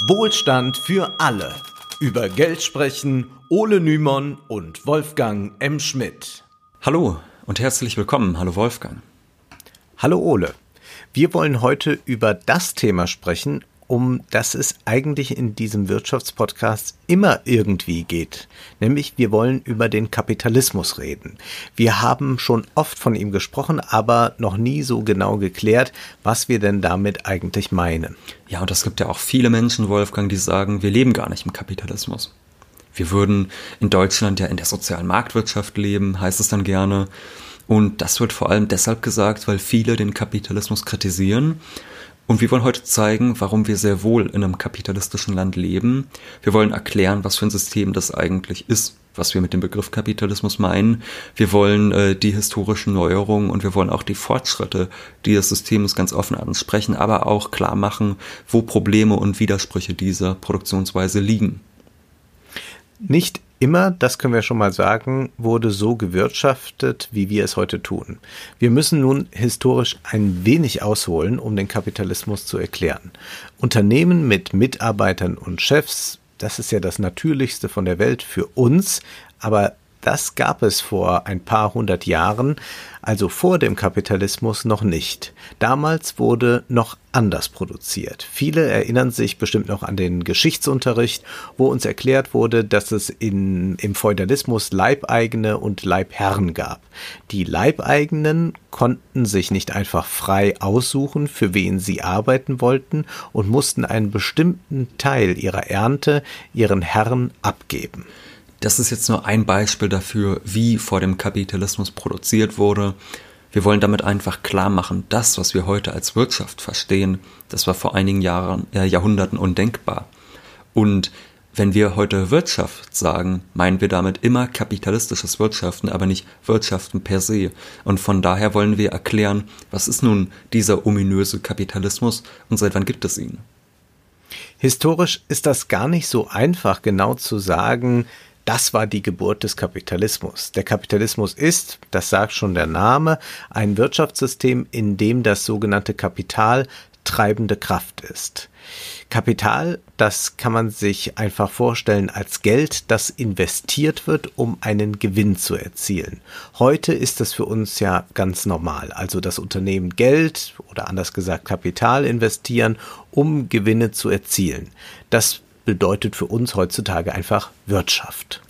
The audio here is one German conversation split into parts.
Wohlstand für alle. Über Geld sprechen Ole Nymon und Wolfgang M. Schmidt. Hallo und herzlich willkommen. Hallo Wolfgang. Hallo Ole. Wir wollen heute über das Thema sprechen, um das es eigentlich in diesem Wirtschaftspodcast immer irgendwie geht. Nämlich wir wollen über den Kapitalismus reden. Wir haben schon oft von ihm gesprochen, aber noch nie so genau geklärt, was wir denn damit eigentlich meinen. Ja, und es gibt ja auch viele Menschen, Wolfgang, die sagen, wir leben gar nicht im Kapitalismus. Wir würden in Deutschland ja in der sozialen Marktwirtschaft leben, heißt es dann gerne. Und das wird vor allem deshalb gesagt, weil viele den Kapitalismus kritisieren und wir wollen heute zeigen, warum wir sehr wohl in einem kapitalistischen Land leben. Wir wollen erklären, was für ein System das eigentlich ist, was wir mit dem Begriff Kapitalismus meinen. Wir wollen äh, die historischen Neuerungen und wir wollen auch die Fortschritte dieses Systems ganz offen ansprechen, aber auch klar machen, wo Probleme und Widersprüche dieser Produktionsweise liegen. Nicht immer, das können wir schon mal sagen, wurde so gewirtschaftet, wie wir es heute tun. Wir müssen nun historisch ein wenig ausholen, um den Kapitalismus zu erklären. Unternehmen mit Mitarbeitern und Chefs, das ist ja das Natürlichste von der Welt für uns, aber das gab es vor ein paar hundert Jahren, also vor dem Kapitalismus noch nicht. Damals wurde noch anders produziert. Viele erinnern sich bestimmt noch an den Geschichtsunterricht, wo uns erklärt wurde, dass es in, im Feudalismus Leibeigene und Leibherren gab. Die Leibeigenen konnten sich nicht einfach frei aussuchen, für wen sie arbeiten wollten und mussten einen bestimmten Teil ihrer Ernte ihren Herren abgeben. Das ist jetzt nur ein Beispiel dafür, wie vor dem Kapitalismus produziert wurde. Wir wollen damit einfach klar machen, das, was wir heute als Wirtschaft verstehen, das war vor einigen Jahren, äh, Jahrhunderten undenkbar. Und wenn wir heute Wirtschaft sagen, meinen wir damit immer kapitalistisches Wirtschaften, aber nicht Wirtschaften per se. Und von daher wollen wir erklären, was ist nun dieser ominöse Kapitalismus und seit wann gibt es ihn? Historisch ist das gar nicht so einfach genau zu sagen, das war die Geburt des Kapitalismus. Der Kapitalismus ist, das sagt schon der Name, ein Wirtschaftssystem, in dem das sogenannte Kapital treibende Kraft ist. Kapital, das kann man sich einfach vorstellen als Geld, das investiert wird, um einen Gewinn zu erzielen. Heute ist das für uns ja ganz normal. Also das Unternehmen Geld oder anders gesagt Kapital investieren, um Gewinne zu erzielen. Das bedeutet für uns heutzutage einfach Wirtschaft.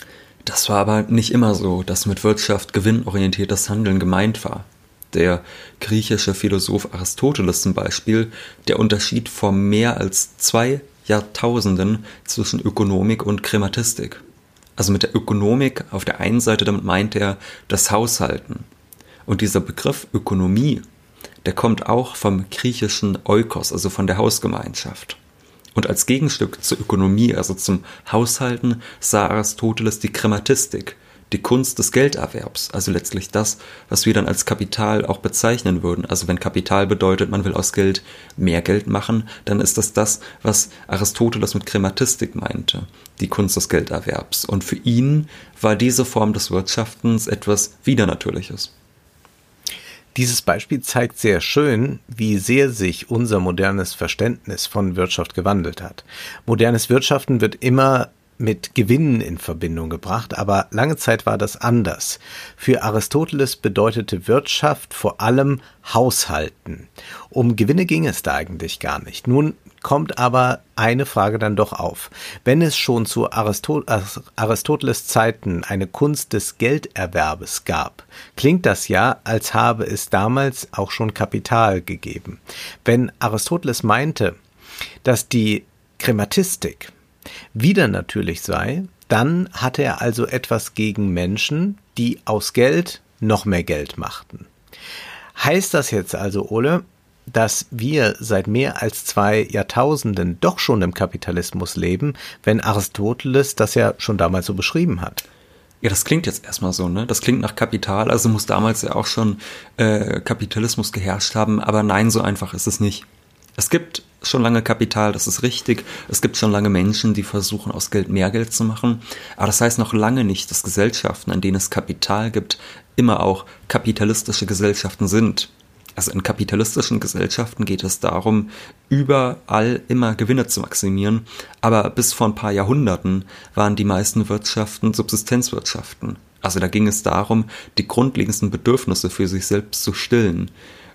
Das war aber nicht immer so, dass mit Wirtschaft gewinnorientiertes Handeln gemeint war. Der griechische Philosoph Aristoteles zum Beispiel, der unterschied vor mehr als zwei Jahrtausenden zwischen Ökonomik und Krematistik. Also mit der Ökonomik auf der einen Seite, damit meint er das Haushalten. Und dieser Begriff Ökonomie, der kommt auch vom griechischen Oikos, also von der Hausgemeinschaft. Und als Gegenstück zur Ökonomie, also zum Haushalten, sah Aristoteles die Krematistik, die Kunst des Gelderwerbs, also letztlich das, was wir dann als Kapital auch bezeichnen würden. Also wenn Kapital bedeutet, man will aus Geld mehr Geld machen, dann ist das das, was Aristoteles mit Krematistik meinte, die Kunst des Gelderwerbs. Und für ihn war diese Form des Wirtschaftens etwas Widernatürliches. Dieses Beispiel zeigt sehr schön, wie sehr sich unser modernes Verständnis von Wirtschaft gewandelt hat. Modernes Wirtschaften wird immer mit Gewinnen in Verbindung gebracht, aber lange Zeit war das anders. Für Aristoteles bedeutete Wirtschaft vor allem Haushalten. Um Gewinne ging es da eigentlich gar nicht. Nun kommt aber eine Frage dann doch auf. Wenn es schon zu Aristot Aristoteles Zeiten eine Kunst des Gelderwerbes gab, klingt das ja, als habe es damals auch schon Kapital gegeben. Wenn Aristoteles meinte, dass die Krematistik wieder natürlich sei, dann hatte er also etwas gegen Menschen, die aus Geld noch mehr Geld machten. Heißt das jetzt also, Ole, dass wir seit mehr als zwei Jahrtausenden doch schon im Kapitalismus leben, wenn Aristoteles das ja schon damals so beschrieben hat? Ja, das klingt jetzt erstmal so, ne? Das klingt nach Kapital, also muss damals ja auch schon äh, Kapitalismus geherrscht haben, aber nein, so einfach ist es nicht. Es gibt schon lange Kapital, das ist richtig. Es gibt schon lange Menschen, die versuchen, aus Geld mehr Geld zu machen. Aber das heißt noch lange nicht, dass Gesellschaften, an denen es Kapital gibt, immer auch kapitalistische Gesellschaften sind. Also in kapitalistischen Gesellschaften geht es darum, überall immer Gewinne zu maximieren, aber bis vor ein paar Jahrhunderten waren die meisten Wirtschaften Subsistenzwirtschaften. Also da ging es darum, die grundlegendsten Bedürfnisse für sich selbst zu stillen.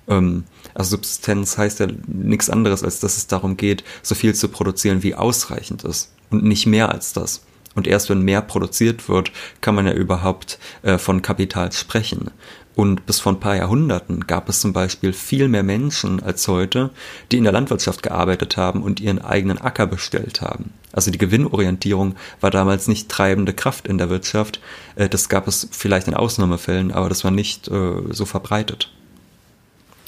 Ähm, also Subsistenz heißt ja nichts anderes, als dass es darum geht, so viel zu produzieren, wie ausreichend ist und nicht mehr als das. Und erst wenn mehr produziert wird, kann man ja überhaupt äh, von Kapital sprechen. Und bis vor ein paar Jahrhunderten gab es zum Beispiel viel mehr Menschen als heute, die in der Landwirtschaft gearbeitet haben und ihren eigenen Acker bestellt haben. Also die Gewinnorientierung war damals nicht treibende Kraft in der Wirtschaft. Äh, das gab es vielleicht in Ausnahmefällen, aber das war nicht äh, so verbreitet.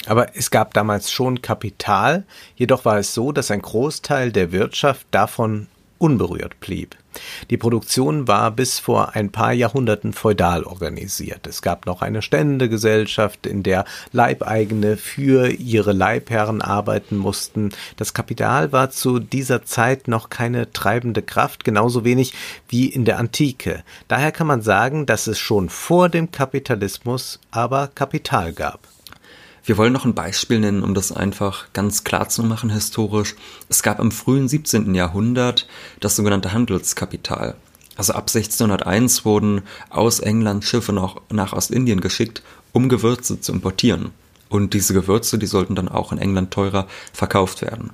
Aber es gab damals schon Kapital, jedoch war es so, dass ein Großteil der Wirtschaft davon unberührt blieb. Die Produktion war bis vor ein paar Jahrhunderten feudal organisiert. Es gab noch eine Ständegesellschaft, in der Leibeigene für ihre Leibherren arbeiten mussten. Das Kapital war zu dieser Zeit noch keine treibende Kraft, genauso wenig wie in der Antike. Daher kann man sagen, dass es schon vor dem Kapitalismus aber Kapital gab. Wir wollen noch ein Beispiel nennen, um das einfach ganz klar zu machen historisch. Es gab im frühen 17. Jahrhundert das sogenannte Handelskapital. Also ab 1601 wurden aus England Schiffe noch nach Ostindien geschickt, um Gewürze zu importieren. Und diese Gewürze, die sollten dann auch in England teurer verkauft werden.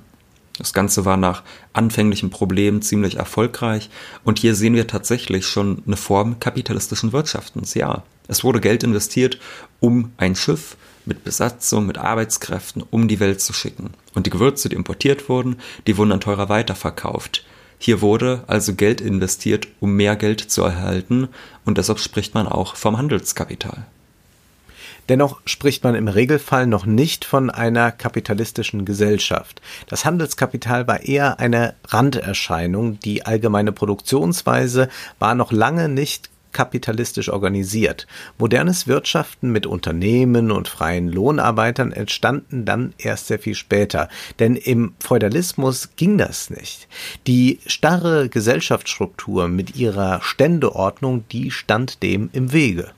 Das Ganze war nach anfänglichen Problemen ziemlich erfolgreich und hier sehen wir tatsächlich schon eine Form kapitalistischen Wirtschaftens. Ja, es wurde Geld investiert, um ein Schiff mit Besatzung, mit Arbeitskräften um die Welt zu schicken. Und die Gewürze, die importiert wurden, die wurden dann teurer weiterverkauft. Hier wurde also Geld investiert, um mehr Geld zu erhalten, und deshalb spricht man auch vom Handelskapital. Dennoch spricht man im Regelfall noch nicht von einer kapitalistischen Gesellschaft. Das Handelskapital war eher eine Randerscheinung, die allgemeine Produktionsweise war noch lange nicht kapitalistisch organisiert. Modernes Wirtschaften mit Unternehmen und freien Lohnarbeitern entstanden dann erst sehr viel später, denn im Feudalismus ging das nicht. Die starre Gesellschaftsstruktur mit ihrer Ständeordnung, die stand dem im Wege.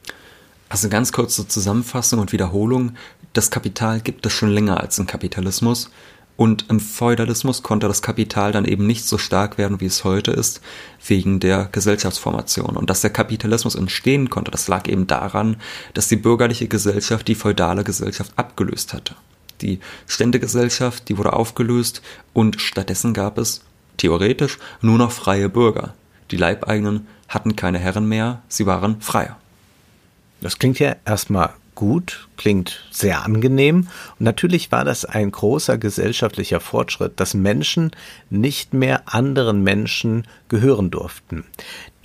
Also ganz kurze Zusammenfassung und Wiederholung. Das Kapital gibt es schon länger als im Kapitalismus. Und im Feudalismus konnte das Kapital dann eben nicht so stark werden, wie es heute ist, wegen der Gesellschaftsformation. Und dass der Kapitalismus entstehen konnte, das lag eben daran, dass die bürgerliche Gesellschaft die feudale Gesellschaft abgelöst hatte. Die Ständegesellschaft, die wurde aufgelöst und stattdessen gab es, theoretisch, nur noch freie Bürger. Die Leibeigenen hatten keine Herren mehr, sie waren freier. Das klingt ja erstmal gut, klingt sehr angenehm. Und natürlich war das ein großer gesellschaftlicher Fortschritt, dass Menschen nicht mehr anderen Menschen gehören durften.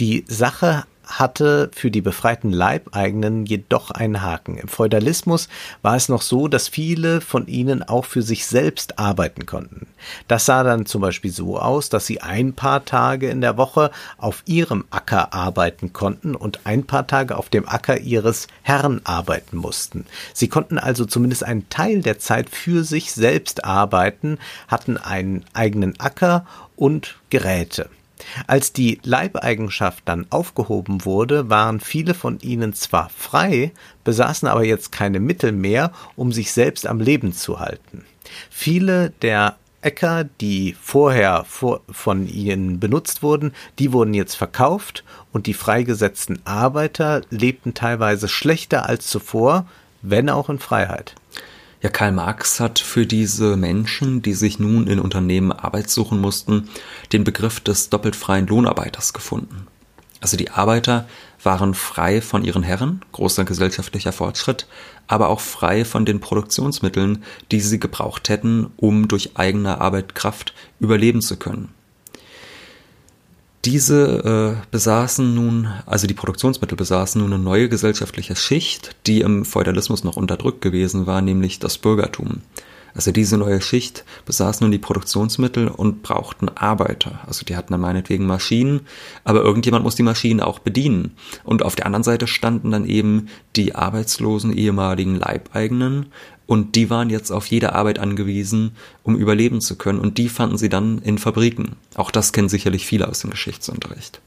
Die Sache hatte für die befreiten Leibeigenen jedoch einen Haken. Im Feudalismus war es noch so, dass viele von ihnen auch für sich selbst arbeiten konnten. Das sah dann zum Beispiel so aus, dass sie ein paar Tage in der Woche auf ihrem Acker arbeiten konnten und ein paar Tage auf dem Acker ihres Herrn arbeiten mussten. Sie konnten also zumindest einen Teil der Zeit für sich selbst arbeiten, hatten einen eigenen Acker und Geräte. Als die Leibeigenschaft dann aufgehoben wurde, waren viele von ihnen zwar frei, besaßen aber jetzt keine Mittel mehr, um sich selbst am Leben zu halten. Viele der Äcker, die vorher vor, von ihnen benutzt wurden, die wurden jetzt verkauft und die freigesetzten Arbeiter lebten teilweise schlechter als zuvor, wenn auch in Freiheit. Ja, Karl Marx hat für diese Menschen, die sich nun in Unternehmen Arbeit suchen mussten, den Begriff des doppelt freien Lohnarbeiters gefunden. Also die Arbeiter waren frei von ihren Herren, großer gesellschaftlicher Fortschritt, aber auch frei von den Produktionsmitteln, die sie gebraucht hätten, um durch eigene Arbeitkraft überleben zu können. Diese äh, besaßen nun, also die Produktionsmittel besaßen nun eine neue gesellschaftliche Schicht, die im Feudalismus noch unterdrückt gewesen war, nämlich das Bürgertum. Also diese neue Schicht besaß nun die Produktionsmittel und brauchten Arbeiter. Also die hatten dann meinetwegen Maschinen, aber irgendjemand muss die Maschinen auch bedienen. Und auf der anderen Seite standen dann eben die arbeitslosen ehemaligen Leibeigenen und die waren jetzt auf jede Arbeit angewiesen, um überleben zu können und die fanden sie dann in Fabriken. Auch das kennen sicherlich viele aus dem Geschichtsunterricht.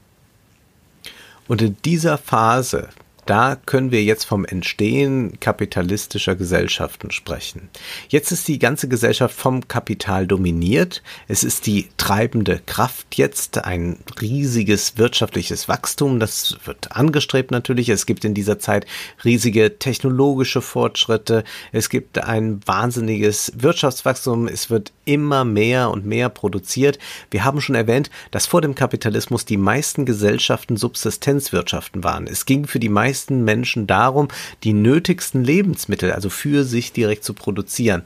Und in dieser Phase da können wir jetzt vom Entstehen kapitalistischer Gesellschaften sprechen. Jetzt ist die ganze Gesellschaft vom Kapital dominiert. Es ist die treibende Kraft jetzt, ein riesiges wirtschaftliches Wachstum. Das wird angestrebt natürlich. Es gibt in dieser Zeit riesige technologische Fortschritte. Es gibt ein wahnsinniges Wirtschaftswachstum. Es wird immer mehr und mehr produziert. Wir haben schon erwähnt, dass vor dem Kapitalismus die meisten Gesellschaften Subsistenzwirtschaften waren. Es ging für die meisten Menschen darum, die nötigsten Lebensmittel, also für sich direkt zu produzieren.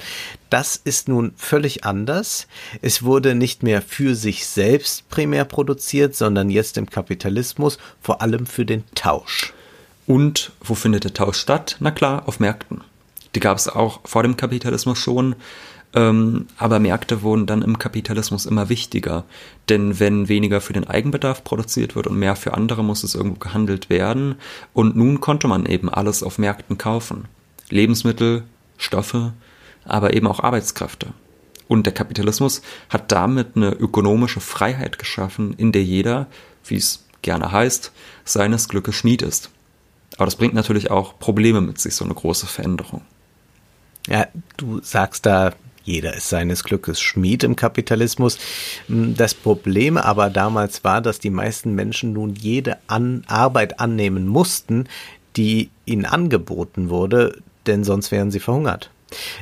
Das ist nun völlig anders. Es wurde nicht mehr für sich selbst primär produziert, sondern jetzt im Kapitalismus vor allem für den Tausch. Und wo findet der Tausch statt? Na klar, auf Märkten. Die gab es auch vor dem Kapitalismus schon. Ähm, aber Märkte wurden dann im Kapitalismus immer wichtiger. Denn wenn weniger für den Eigenbedarf produziert wird und mehr für andere, muss es irgendwo gehandelt werden. Und nun konnte man eben alles auf Märkten kaufen. Lebensmittel, Stoffe, aber eben auch Arbeitskräfte. Und der Kapitalismus hat damit eine ökonomische Freiheit geschaffen, in der jeder, wie es gerne heißt, seines Glückes Schmied ist. Aber das bringt natürlich auch Probleme mit sich, so eine große Veränderung. Ja, du sagst da jeder ist seines Glückes Schmied im Kapitalismus. Hm, das Problem aber damals war, dass die meisten Menschen nun jede An Arbeit annehmen mussten, die ihnen angeboten wurde, denn sonst wären sie verhungert.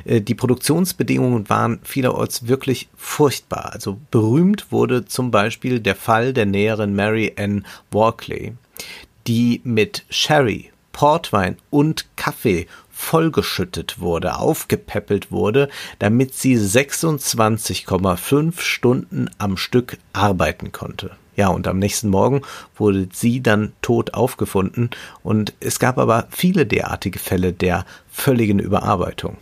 Äh, die Produktionsbedingungen waren vielerorts wirklich furchtbar. Also berühmt wurde zum Beispiel der Fall der Näherin Mary Ann Walkley, die mit Sherry, Portwein und Kaffee vollgeschüttet wurde, aufgepäppelt wurde, damit sie 26,5 Stunden am Stück arbeiten konnte. Ja, und am nächsten Morgen wurde sie dann tot aufgefunden und es gab aber viele derartige Fälle der völligen Überarbeitung.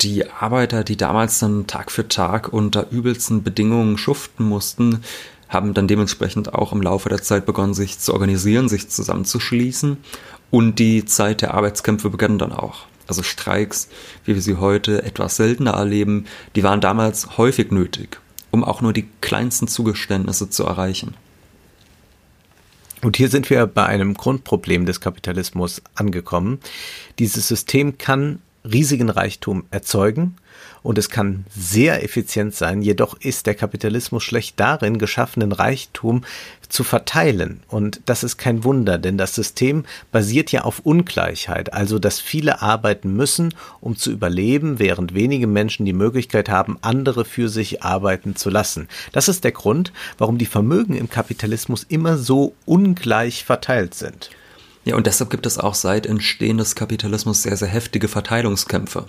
Die Arbeiter, die damals dann Tag für Tag unter übelsten Bedingungen schuften mussten, haben dann dementsprechend auch im Laufe der Zeit begonnen, sich zu organisieren, sich zusammenzuschließen und die Zeit der Arbeitskämpfe begann dann auch. Also Streiks, wie wir sie heute etwas seltener erleben, die waren damals häufig nötig, um auch nur die kleinsten Zugeständnisse zu erreichen. Und hier sind wir bei einem Grundproblem des Kapitalismus angekommen. Dieses System kann riesigen Reichtum erzeugen und es kann sehr effizient sein, jedoch ist der Kapitalismus schlecht darin, geschaffenen Reichtum zu verteilen. Und das ist kein Wunder, denn das System basiert ja auf Ungleichheit, also dass viele arbeiten müssen, um zu überleben, während wenige Menschen die Möglichkeit haben, andere für sich arbeiten zu lassen. Das ist der Grund, warum die Vermögen im Kapitalismus immer so ungleich verteilt sind. Ja, und deshalb gibt es auch seit Entstehen des Kapitalismus sehr, sehr heftige Verteilungskämpfe.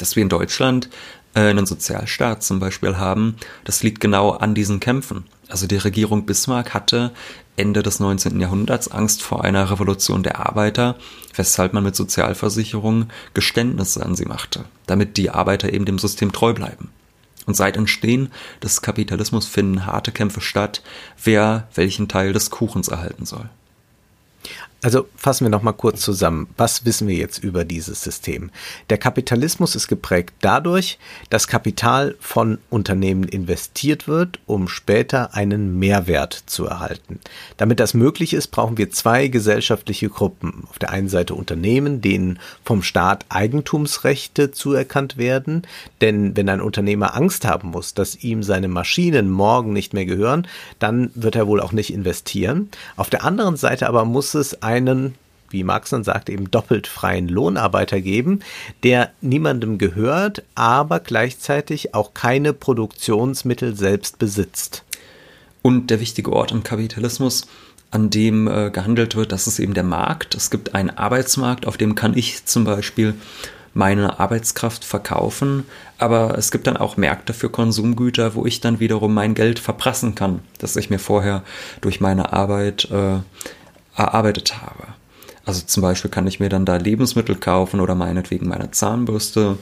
Dass wir in Deutschland äh, einen Sozialstaat zum Beispiel haben, das liegt genau an diesen Kämpfen. Also die Regierung Bismarck hatte Ende des 19. Jahrhunderts Angst vor einer Revolution der Arbeiter, weshalb man mit Sozialversicherungen Geständnisse an sie machte, damit die Arbeiter eben dem System treu bleiben. Und seit Entstehen des Kapitalismus finden harte Kämpfe statt, wer welchen Teil des Kuchens erhalten soll. Also fassen wir noch mal kurz zusammen. Was wissen wir jetzt über dieses System? Der Kapitalismus ist geprägt dadurch, dass Kapital von Unternehmen investiert wird, um später einen Mehrwert zu erhalten. Damit das möglich ist, brauchen wir zwei gesellschaftliche Gruppen. Auf der einen Seite Unternehmen, denen vom Staat Eigentumsrechte zuerkannt werden, denn wenn ein Unternehmer Angst haben muss, dass ihm seine Maschinen morgen nicht mehr gehören, dann wird er wohl auch nicht investieren. Auf der anderen Seite aber muss es einen, wie Marx dann sagt, eben doppelt freien Lohnarbeiter geben, der niemandem gehört, aber gleichzeitig auch keine Produktionsmittel selbst besitzt. Und der wichtige Ort im Kapitalismus, an dem äh, gehandelt wird, das ist eben der Markt. Es gibt einen Arbeitsmarkt, auf dem kann ich zum Beispiel meine Arbeitskraft verkaufen, aber es gibt dann auch Märkte für Konsumgüter, wo ich dann wiederum mein Geld verprassen kann, das ich mir vorher durch meine Arbeit äh, erarbeitet habe. Also zum Beispiel kann ich mir dann da Lebensmittel kaufen oder meinetwegen meine Zahnbürste.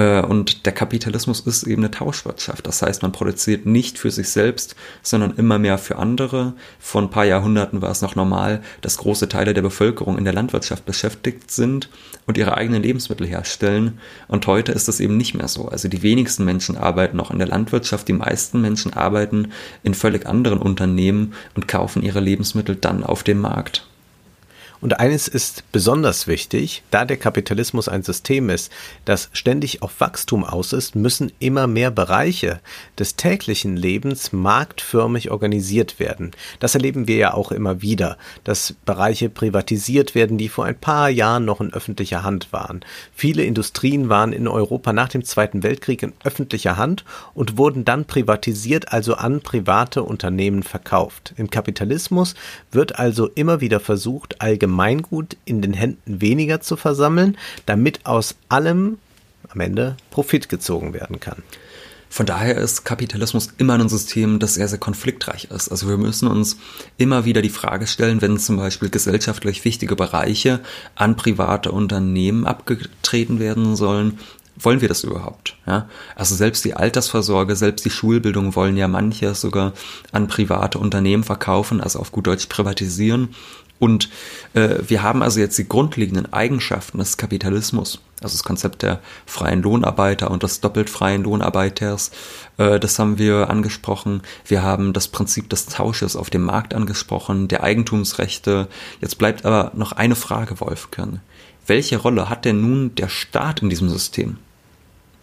Äh, und der Kapitalismus ist eben eine Tauschwirtschaft. Das heißt, man produziert nicht für sich selbst, sondern immer mehr für andere. Vor ein paar Jahrhunderten war es noch normal, dass große Teile der Bevölkerung in der Landwirtschaft beschäftigt sind und ihre eigenen Lebensmittel herstellen. Und heute ist das eben nicht mehr so. Also die wenigsten Menschen arbeiten noch in der Landwirtschaft, die meisten Menschen arbeiten in völlig anderen Unternehmen und kaufen ihre Lebensmittel dann auf dem Markt. Und eines ist besonders wichtig, da der Kapitalismus ein System ist, das ständig auf Wachstum aus ist, müssen immer mehr Bereiche des täglichen Lebens marktförmig organisiert werden. Das erleben wir ja auch immer wieder, dass Bereiche privatisiert werden, die vor ein paar Jahren noch in öffentlicher Hand waren. Viele Industrien waren in Europa nach dem Zweiten Weltkrieg in öffentlicher Hand und wurden dann privatisiert, also an private Unternehmen verkauft. Im Kapitalismus wird also immer wieder versucht, Allgemeingut in den Händen weniger zu versammeln, damit aus allem am Ende Profit gezogen werden kann. Von daher ist Kapitalismus immer ein System, das sehr, sehr konfliktreich ist. Also wir müssen uns immer wieder die Frage stellen, wenn zum Beispiel gesellschaftlich wichtige Bereiche an private Unternehmen abgetreten werden sollen, wollen wir das überhaupt? Ja? Also selbst die Altersvorsorge, selbst die Schulbildung wollen ja manche sogar an private Unternehmen verkaufen, also auf gut Deutsch privatisieren. Und äh, wir haben also jetzt die grundlegenden Eigenschaften des Kapitalismus, also das Konzept der freien Lohnarbeiter und des doppelt freien Lohnarbeiters, äh, das haben wir angesprochen. Wir haben das Prinzip des Tausches auf dem Markt angesprochen, der Eigentumsrechte. Jetzt bleibt aber noch eine Frage, Wolfgang. Welche Rolle hat denn nun der Staat in diesem System?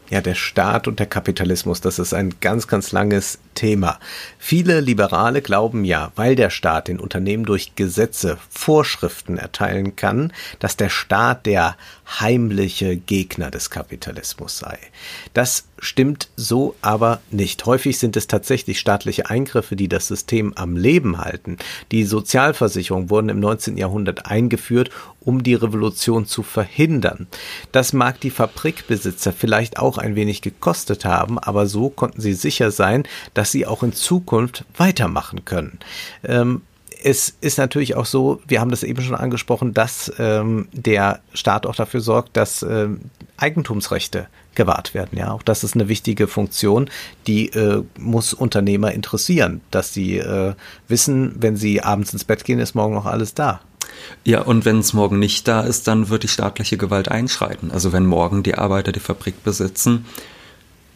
Ja, der Staat und der Kapitalismus, das ist ein ganz, ganz langes Thema. Viele Liberale glauben ja, weil der Staat den Unternehmen durch Gesetze Vorschriften erteilen kann, dass der Staat der heimliche Gegner des Kapitalismus sei. Das stimmt so aber nicht. Häufig sind es tatsächlich staatliche Eingriffe, die das System am Leben halten. Die Sozialversicherungen wurden im 19. Jahrhundert eingeführt, um die Revolution zu verhindern. Das mag die Fabrikbesitzer vielleicht auch ein wenig gekostet haben, aber so konnten sie sicher sein, dass sie auch in Zukunft weitermachen können. Ähm, es ist natürlich auch so, wir haben das eben schon angesprochen, dass ähm, der Staat auch dafür sorgt, dass ähm, Eigentumsrechte gewahrt werden. Ja, auch das ist eine wichtige Funktion, die äh, muss Unternehmer interessieren, dass sie äh, wissen, wenn sie abends ins Bett gehen, ist morgen noch alles da. Ja, und wenn es morgen nicht da ist, dann wird die staatliche Gewalt einschreiten. Also wenn morgen die Arbeiter die Fabrik besitzen,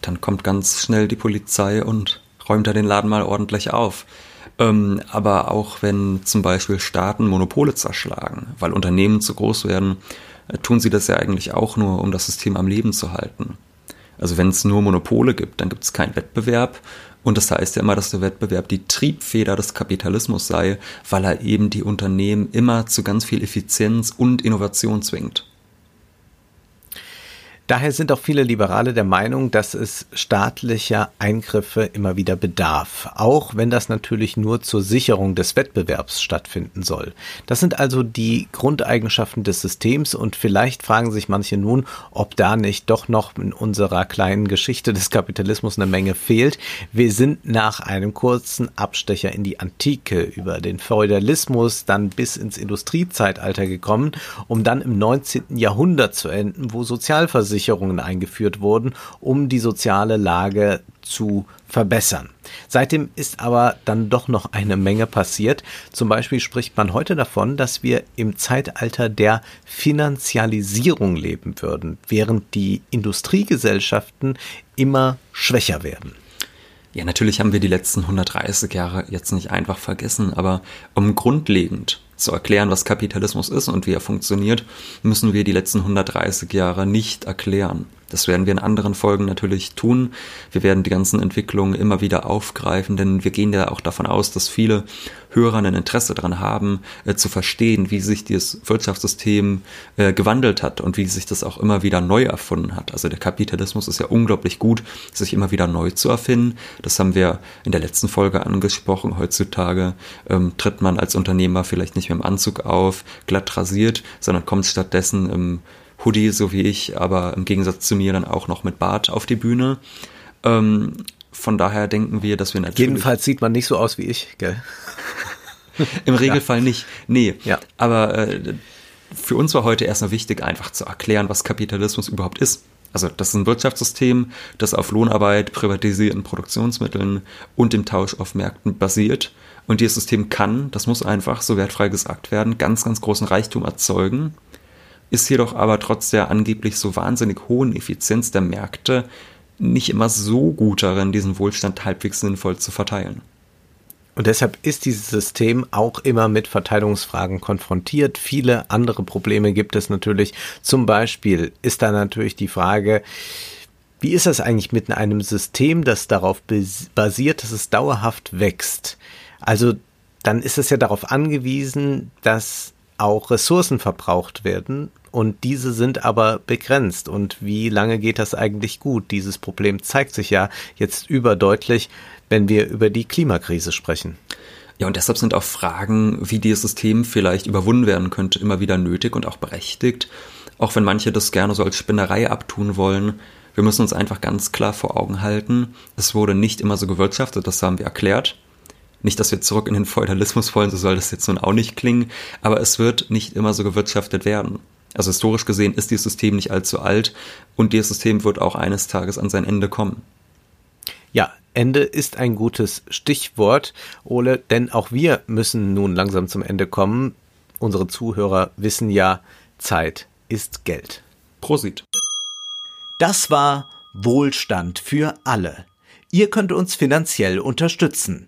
dann kommt ganz schnell die Polizei und räumt da den Laden mal ordentlich auf. Ähm, aber auch wenn zum Beispiel Staaten Monopole zerschlagen, weil Unternehmen zu groß werden, äh, tun sie das ja eigentlich auch nur, um das System am Leben zu halten. Also wenn es nur Monopole gibt, dann gibt es keinen Wettbewerb. Und das heißt ja immer, dass der Wettbewerb die Triebfeder des Kapitalismus sei, weil er eben die Unternehmen immer zu ganz viel Effizienz und Innovation zwingt. Daher sind auch viele Liberale der Meinung, dass es staatlicher Eingriffe immer wieder bedarf, auch wenn das natürlich nur zur Sicherung des Wettbewerbs stattfinden soll. Das sind also die Grundeigenschaften des Systems und vielleicht fragen sich manche nun, ob da nicht doch noch in unserer kleinen Geschichte des Kapitalismus eine Menge fehlt. Wir sind nach einem kurzen Abstecher in die Antike über den Feudalismus dann bis ins Industriezeitalter gekommen, um dann im 19. Jahrhundert zu enden, wo Sozialversicherungen Sicherungen eingeführt wurden, um die soziale Lage zu verbessern. Seitdem ist aber dann doch noch eine Menge passiert. Zum Beispiel spricht man heute davon, dass wir im Zeitalter der Finanzialisierung leben würden, während die Industriegesellschaften immer schwächer werden. Ja, natürlich haben wir die letzten 130 Jahre jetzt nicht einfach vergessen, aber um grundlegend zu erklären, was Kapitalismus ist und wie er funktioniert, müssen wir die letzten 130 Jahre nicht erklären. Das werden wir in anderen Folgen natürlich tun. Wir werden die ganzen Entwicklungen immer wieder aufgreifen, denn wir gehen ja auch davon aus, dass viele Hörer ein Interesse daran haben, äh, zu verstehen, wie sich dieses Wirtschaftssystem äh, gewandelt hat und wie sich das auch immer wieder neu erfunden hat. Also der Kapitalismus ist ja unglaublich gut, sich immer wieder neu zu erfinden. Das haben wir in der letzten Folge angesprochen. Heutzutage ähm, tritt man als Unternehmer vielleicht nicht mehr im Anzug auf, glatt rasiert, sondern kommt stattdessen im Hoodie, so wie ich, aber im Gegensatz zu mir dann auch noch mit Bart auf die Bühne. Ähm, von daher denken wir, dass wir natürlich. Jedenfalls sieht man nicht so aus wie ich, gell? Im Regelfall ja. nicht. Nee. Ja. Aber äh, für uns war heute erstmal wichtig, einfach zu erklären, was Kapitalismus überhaupt ist. Also das ist ein Wirtschaftssystem, das auf Lohnarbeit, privatisierten Produktionsmitteln und dem Tausch auf Märkten basiert. Und dieses System kann, das muss einfach, so wertfrei gesagt werden, ganz, ganz großen Reichtum erzeugen ist jedoch aber trotz der angeblich so wahnsinnig hohen Effizienz der Märkte nicht immer so gut darin, diesen Wohlstand halbwegs sinnvoll zu verteilen. Und deshalb ist dieses System auch immer mit Verteidigungsfragen konfrontiert. Viele andere Probleme gibt es natürlich. Zum Beispiel ist da natürlich die Frage, wie ist das eigentlich mit einem System, das darauf basiert, dass es dauerhaft wächst? Also dann ist es ja darauf angewiesen, dass auch Ressourcen verbraucht werden und diese sind aber begrenzt. Und wie lange geht das eigentlich gut? Dieses Problem zeigt sich ja jetzt überdeutlich, wenn wir über die Klimakrise sprechen. Ja, und deshalb sind auch Fragen, wie dieses System vielleicht überwunden werden könnte, immer wieder nötig und auch berechtigt. Auch wenn manche das gerne so als Spinnerei abtun wollen. Wir müssen uns einfach ganz klar vor Augen halten, es wurde nicht immer so gewirtschaftet, das haben wir erklärt. Nicht, dass wir zurück in den Feudalismus wollen, so soll das jetzt nun auch nicht klingen, aber es wird nicht immer so gewirtschaftet werden. Also historisch gesehen ist dieses System nicht allzu alt und dieses System wird auch eines Tages an sein Ende kommen. Ja, Ende ist ein gutes Stichwort, Ole, denn auch wir müssen nun langsam zum Ende kommen. Unsere Zuhörer wissen ja, Zeit ist Geld. Prosit. Das war Wohlstand für alle. Ihr könnt uns finanziell unterstützen